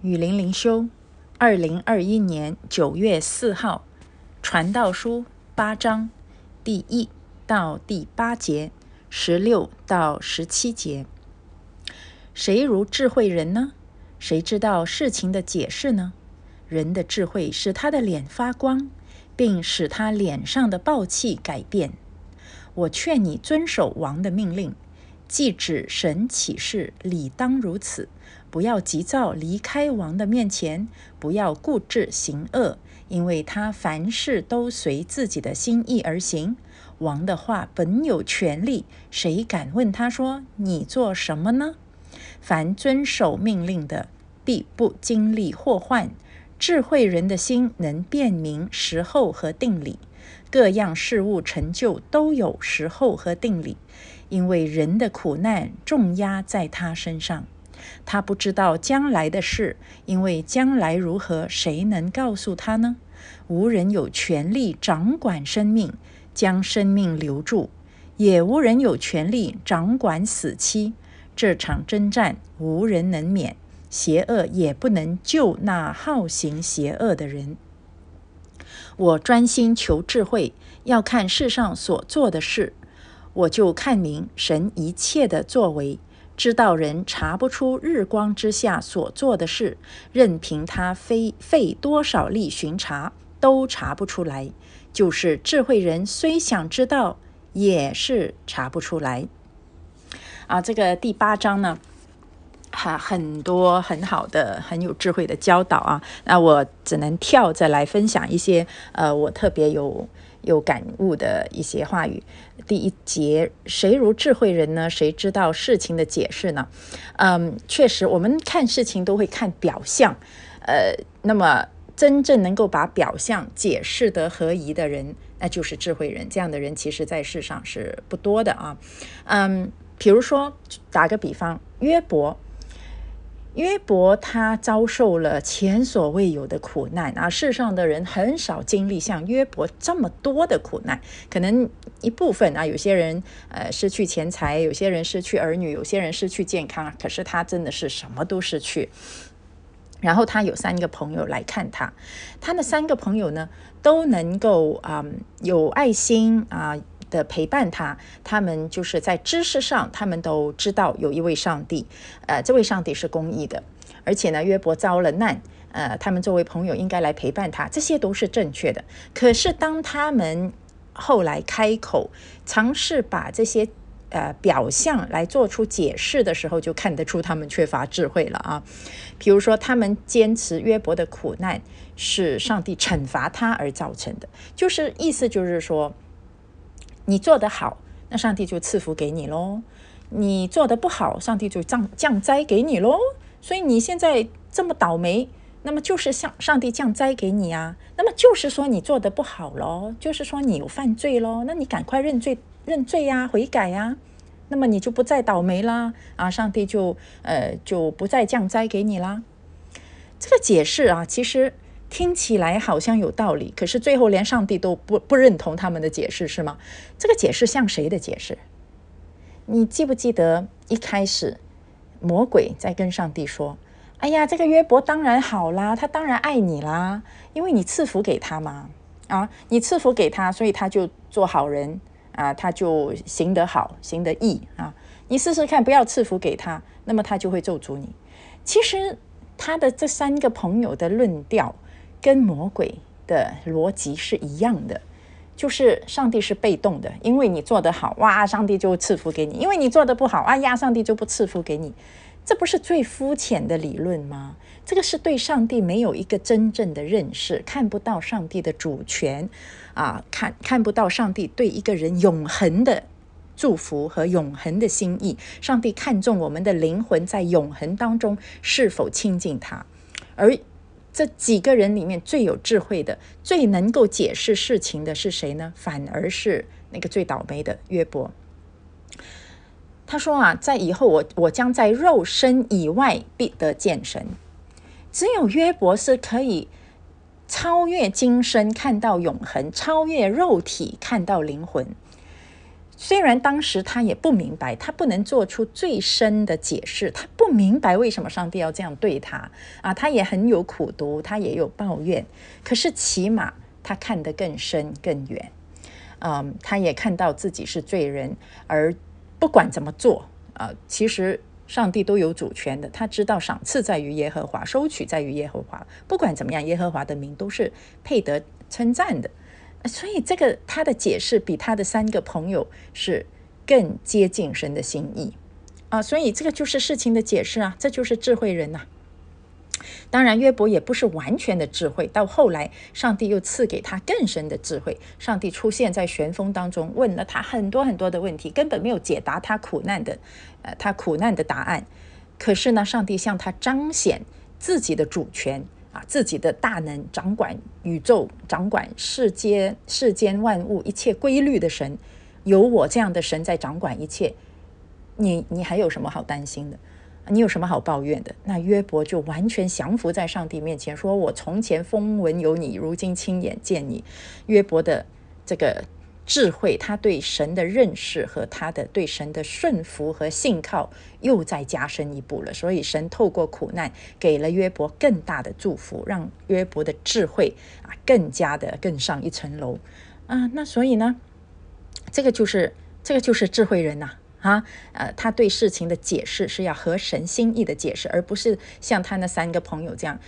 雨林灵修，二零二一年九月四号，传道书八章第一到第八节，十六到十七节。谁如智慧人呢？谁知道事情的解释呢？人的智慧使他的脸发光，并使他脸上的暴气改变。我劝你遵守王的命令。既指神启示，理当如此。不要急躁离开王的面前，不要固执行恶，因为他凡事都随自己的心意而行。王的话本有权利，谁敢问他说：“你做什么呢？”凡遵守命令的，必不经历祸患。智慧人的心能辨明时候和定理，各样事物成就都有时候和定理。因为人的苦难重压在他身上，他不知道将来的事，因为将来如何，谁能告诉他呢？无人有权利掌管生命，将生命留住；也无人有权利掌管死期。这场征战无人能免，邪恶也不能救那好行邪恶的人。我专心求智慧，要看世上所做的事。我就看明神一切的作为，知道人查不出日光之下所做的事，任凭他费费多少力巡查，都查不出来。就是智慧人虽想知道，也是查不出来。啊，这个第八章呢，哈，很多很好的、很有智慧的教导啊。那我只能跳着来分享一些，呃，我特别有。有感悟的一些话语。第一节，谁如智慧人呢？谁知道事情的解释呢？嗯，确实，我们看事情都会看表象。呃，那么真正能够把表象解释得合宜的人，那就是智慧人。这样的人，其实在世上是不多的啊。嗯，比如说，打个比方，约伯。约伯他遭受了前所未有的苦难啊！世上的人很少经历像约伯这么多的苦难，可能一部分啊，有些人呃失去钱财，有些人失去儿女，有些人失去健康，可是他真的是什么都失去。然后他有三个朋友来看他，他的三个朋友呢都能够啊有爱心啊。的陪伴他，他们就是在知识上，他们都知道有一位上帝，呃，这位上帝是公义的，而且呢，约伯遭了难，呃，他们作为朋友应该来陪伴他，这些都是正确的。可是当他们后来开口尝试把这些呃表象来做出解释的时候，就看得出他们缺乏智慧了啊。比如说，他们坚持约伯的苦难是上帝惩罚他而造成的，就是意思就是说。你做得好，那上帝就赐福给你喽；你做得不好，上帝就降降灾给你喽。所以你现在这么倒霉，那么就是向上帝降灾给你啊。那么就是说你做得不好喽，就是说你有犯罪喽。那你赶快认罪认罪呀，悔改呀，那么你就不再倒霉啦啊！上帝就呃就不再降灾给你啦。这个解释啊，其实。听起来好像有道理，可是最后连上帝都不不认同他们的解释，是吗？这个解释像谁的解释？你记不记得一开始魔鬼在跟上帝说：“哎呀，这个约伯当然好啦，他当然爱你啦，因为你赐福给他嘛，啊，你赐福给他，所以他就做好人啊，他就行得好，行得义啊。你试试看，不要赐福给他，那么他就会咒诅你。其实他的这三个朋友的论调。跟魔鬼的逻辑是一样的，就是上帝是被动的，因为你做得好，哇，上帝就赐福给你；因为你做得不好，哎呀，上帝就不赐福给你。这不是最肤浅的理论吗？这个是对上帝没有一个真正的认识，看不到上帝的主权啊，看看不到上帝对一个人永恒的祝福和永恒的心意。上帝看重我们的灵魂在永恒当中是否亲近他，而。这几个人里面最有智慧的、最能够解释事情的是谁呢？反而是那个最倒霉的约伯。他说啊，在以后我我将在肉身以外必得见神。只有约伯是可以超越今生看到永恒，超越肉体看到灵魂。虽然当时他也不明白，他不能做出最深的解释，他不明白为什么上帝要这样对他啊，他也很有苦读，他也有抱怨，可是起码他看得更深更远，嗯，他也看到自己是罪人，而不管怎么做啊，其实上帝都有主权的，他知道赏赐在于耶和华，收取在于耶和华，不管怎么样，耶和华的名都是配得称赞的。所以，这个他的解释比他的三个朋友是更接近神的心意啊！所以，这个就是事情的解释啊，这就是智慧人呐。当然，约伯也不是完全的智慧，到后来，上帝又赐给他更深的智慧。上帝出现在旋风当中，问了他很多很多的问题，根本没有解答他苦难的，呃，他苦难的答案。可是呢，上帝向他彰显自己的主权。啊自己的大能掌管宇宙，掌管世间世间万物一切规律的神，有我这样的神在掌管一切，你你还有什么好担心的？你有什么好抱怨的？那约伯就完全降服在上帝面前，说我从前风闻有你，如今亲眼见你。约伯的这个。智慧，他对神的认识和他的对神的顺服和信靠又再加深一步了。所以，神透过苦难给了约伯更大的祝福，让约伯的智慧啊更加的更上一层楼啊。那所以呢，这个就是这个就是智慧人呐啊呃，他对事情的解释是要合神心意的解释，而不是像他那三个朋友这样。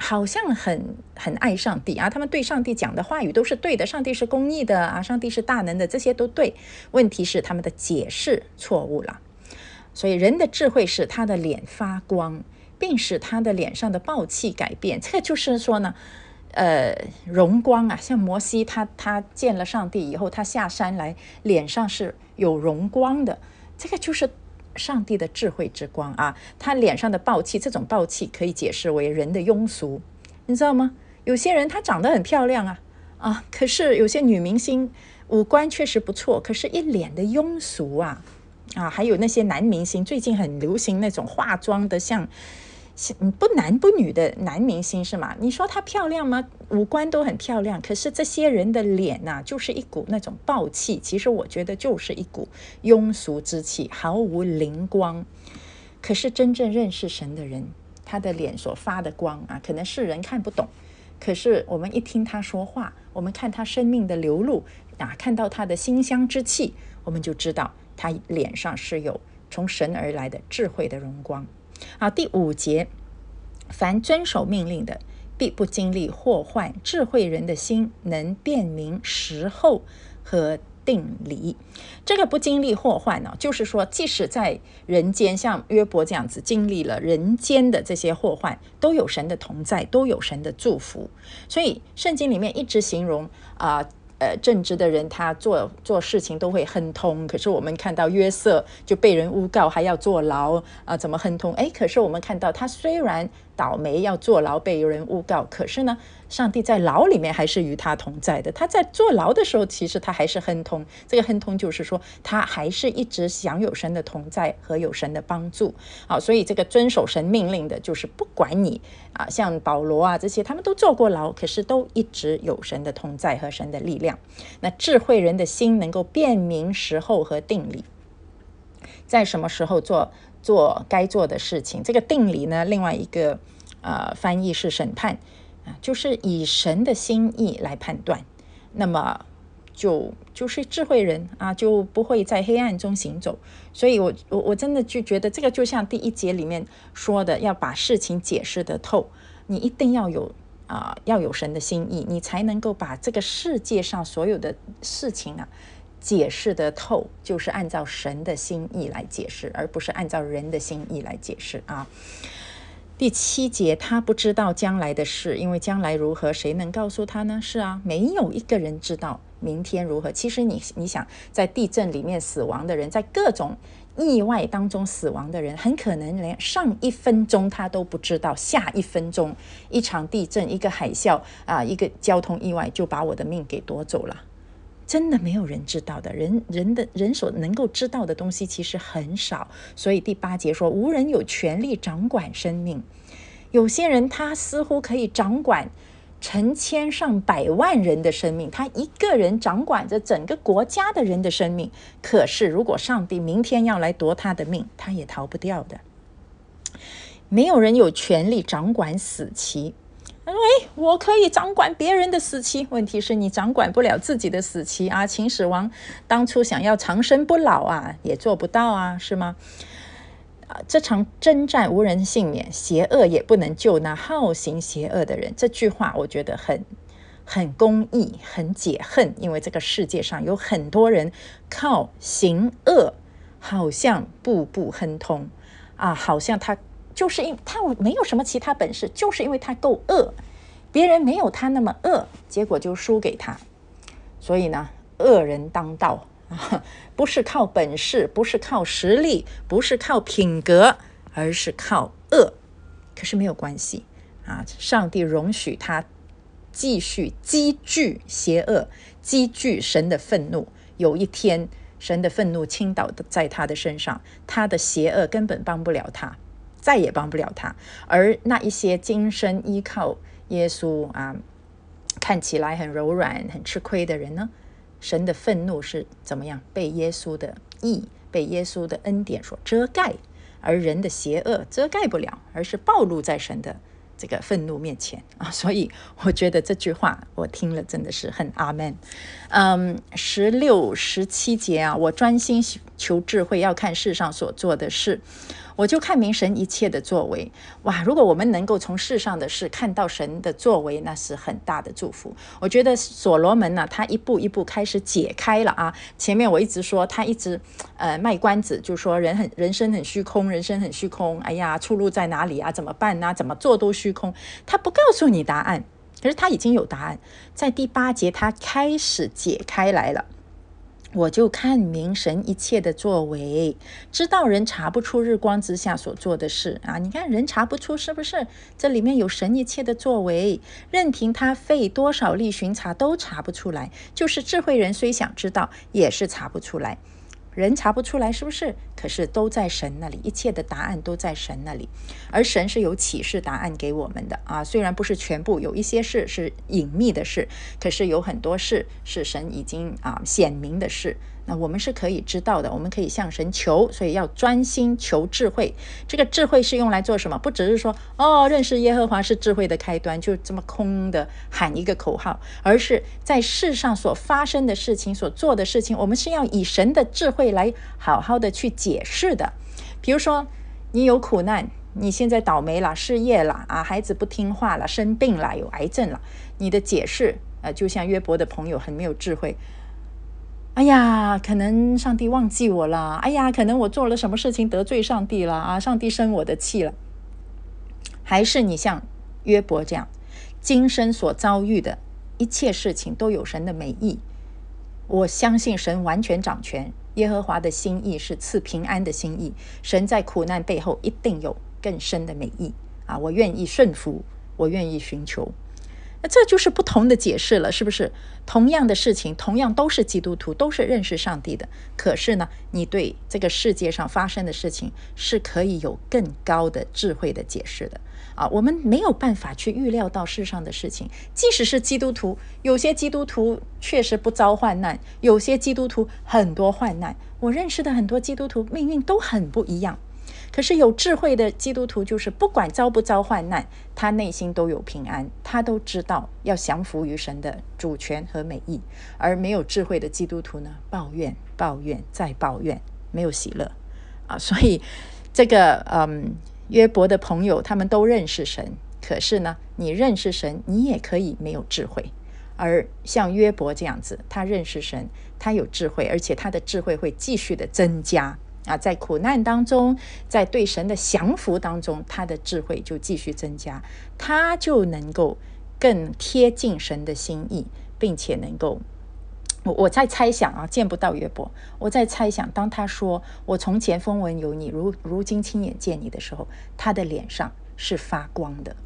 好像很很爱上帝啊，他们对上帝讲的话语都是对的，上帝是公义的啊，上帝是大能的，这些都对。问题是他们的解释错误了。所以人的智慧使他的脸发光，并使他的脸上的暴气改变。这个就是说呢，呃，荣光啊，像摩西他他见了上帝以后，他下山来脸上是有荣光的，这个就是。上帝的智慧之光啊，他脸上的暴气，这种暴气可以解释为人的庸俗，你知道吗？有些人她长得很漂亮啊啊，可是有些女明星五官确实不错，可是一脸的庸俗啊啊，还有那些男明星，最近很流行那种化妆的像。不男不女的男明星是吗？你说她漂亮吗？五官都很漂亮，可是这些人的脸呐，就是一股那种暴气。其实我觉得就是一股庸俗之气，毫无灵光。可是真正认识神的人，他的脸所发的光啊，可能世人看不懂。可是我们一听他说话，我们看他生命的流露啊，看到他的馨香之气，我们就知道他脸上是有从神而来的智慧的荣光。好，第五节，凡遵守命令的，必不经历祸患。智慧人的心能辨明时候和定理。这个不经历祸患呢，就是说，即使在人间，像约伯这样子经历了人间的这些祸患，都有神的同在，都有神的祝福。所以圣经里面一直形容啊。呃正直的人他做做事情都会亨通，可是我们看到约瑟就被人诬告，还要坐牢啊，怎么亨通？哎，可是我们看到他虽然。倒霉要坐牢被人诬告，可是呢，上帝在牢里面还是与他同在的。他在坐牢的时候，其实他还是亨通。这个亨通就是说，他还是一直享有神的同在和有神的帮助。好，所以这个遵守神命令的，就是不管你啊，像保罗啊这些，他们都坐过牢，可是都一直有神的同在和神的力量。那智慧人的心能够辨明时候和定理，在什么时候做？做该做的事情，这个定理呢？另外一个呃翻译是审判啊，就是以神的心意来判断，那么就就是智慧人啊，就不会在黑暗中行走。所以，我我我真的就觉得这个就像第一节里面说的，要把事情解释得透，你一定要有啊，要有神的心意，你才能够把这个世界上所有的事情啊。解释的透，就是按照神的心意来解释，而不是按照人的心意来解释啊。第七节，他不知道将来的事，因为将来如何，谁能告诉他呢？是啊，没有一个人知道明天如何。其实你你想，在地震里面死亡的人，在各种意外当中死亡的人，很可能连上一分钟他都不知道，下一分钟一场地震、一个海啸啊，一个交通意外就把我的命给夺走了。真的没有人知道的，人人的人所能够知道的东西其实很少，所以第八节说无人有权利掌管生命。有些人他似乎可以掌管成千上百万人的生命，他一个人掌管着整个国家的人的生命。可是，如果上帝明天要来夺他的命，他也逃不掉的。没有人有权利掌管死期。：“，我可以掌管别人的死期，问题是你掌管不了自己的死期啊！秦始皇当初想要长生不老啊，也做不到啊，是吗？啊，这场征战无人幸免，邪恶也不能救那好行邪恶的人。这句话我觉得很很公义，很解恨，因为这个世界上有很多人靠行恶，好像步步亨通啊，好像他。”就是因他没有什么其他本事，就是因为他够恶，别人没有他那么恶，结果就输给他。所以呢，恶人当道啊，不是靠本事，不是靠实力，不是靠品格，而是靠恶。可是没有关系啊，上帝容许他继续积聚邪恶，积聚神的愤怒。有一天，神的愤怒倾倒在他的身上，他的邪恶根本帮不了他。再也帮不了他，而那一些今生依靠耶稣啊，看起来很柔软、很吃亏的人呢？神的愤怒是怎么样？被耶稣的义、被耶稣的恩典所遮盖，而人的邪恶遮盖不了，而是暴露在神的这个愤怒面前 啊！所以我觉得这句话我听了真的是很阿门。嗯，十六、十七节啊，我专心求智慧，要看世上所做的事。我就看明神一切的作为，哇！如果我们能够从世上的事看到神的作为，那是很大的祝福。我觉得所罗门呢，他一步一步开始解开了啊。前面我一直说他一直呃卖关子，就说人很人生很虚空，人生很虚空。哎呀，出路在哪里啊？怎么办呢？怎么做都虚空。他不告诉你答案，可是他已经有答案，在第八节他开始解开来了。我就看明神一切的作为，知道人查不出日光之下所做的事啊！你看人查不出，是不是？这里面有神一切的作为，任凭他费多少力巡查都查不出来。就是智慧人虽想知道，也是查不出来。人查不出来是不是？可是都在神那里，一切的答案都在神那里，而神是有启示答案给我们的啊。虽然不是全部，有一些事是隐秘的事，可是有很多事是神已经啊显明的事。那我们是可以知道的，我们可以向神求，所以要专心求智慧。这个智慧是用来做什么？不只是说哦，认识耶和华是智慧的开端，就这么空的喊一个口号，而是在世上所发生的事情、所做的事情，我们是要以神的智慧来好好的去解释的。比如说，你有苦难，你现在倒霉了，失业了啊，孩子不听话了，生病了，有癌症了，你的解释，呃，就像约伯的朋友很没有智慧。哎呀，可能上帝忘记我了。哎呀，可能我做了什么事情得罪上帝了啊！上帝生我的气了。还是你像约伯这样，今生所遭遇的一切事情都有神的美意。我相信神完全掌权，耶和华的心意是赐平安的心意。神在苦难背后一定有更深的美意啊！我愿意顺服，我愿意寻求。那这就是不同的解释了，是不是？同样的事情，同样都是基督徒，都是认识上帝的。可是呢，你对这个世界上发生的事情是可以有更高的智慧的解释的啊！我们没有办法去预料到世上的事情，即使是基督徒，有些基督徒确实不遭患难，有些基督徒很多患难。我认识的很多基督徒命运都很不一样。可是有智慧的基督徒，就是不管遭不遭患难，他内心都有平安，他都知道要降服于神的主权和美意。而没有智慧的基督徒呢，抱怨、抱怨再抱怨，没有喜乐啊！所以这个嗯，约伯的朋友他们都认识神，可是呢，你认识神，你也可以没有智慧。而像约伯这样子，他认识神，他有智慧，而且他的智慧会继续的增加。啊，在苦难当中，在对神的降服当中，他的智慧就继续增加，他就能够更贴近神的心意，并且能够，我我在猜想啊，见不到约伯，我在猜想，当他说我从前风闻有你，如如今亲眼见你的时候，他的脸上是发光的。